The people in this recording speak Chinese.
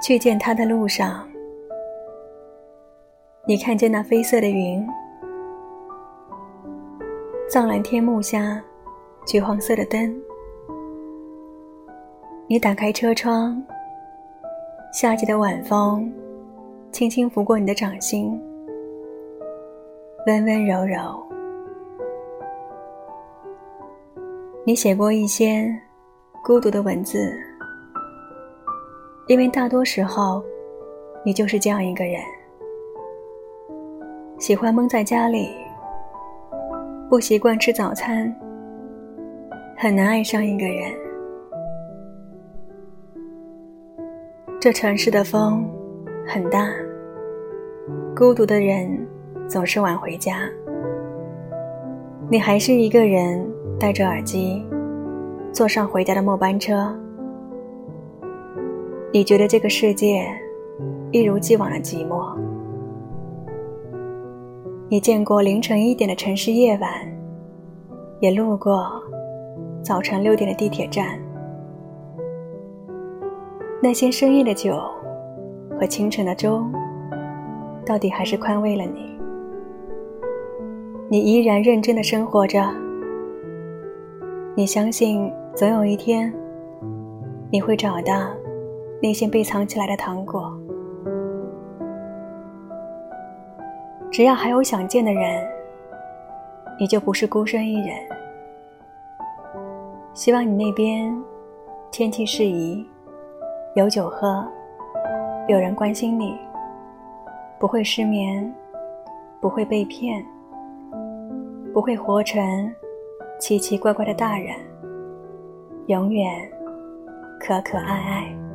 去见他的路上，你看见那绯色的云，藏蓝天幕下，橘黄色的灯。你打开车窗，夏季的晚风轻轻拂过你的掌心，温温柔柔。你写过一些孤独的文字，因为大多时候，你就是这样一个人，喜欢闷在家里，不习惯吃早餐，很难爱上一个人。这城市的风很大，孤独的人总是晚回家，你还是一个人。戴着耳机，坐上回家的末班车。你觉得这个世界一如既往的寂寞。你见过凌晨一点的城市夜晚，也路过早晨六点的地铁站。那些深夜的酒和清晨的粥，到底还是宽慰了你。你依然认真的生活着。你相信，总有一天，你会找到那些被藏起来的糖果。只要还有想见的人，你就不是孤身一人。希望你那边天气适宜，有酒喝，有人关心你，不会失眠，不会被骗，不会活成。奇奇怪怪的大人，永远可可爱爱。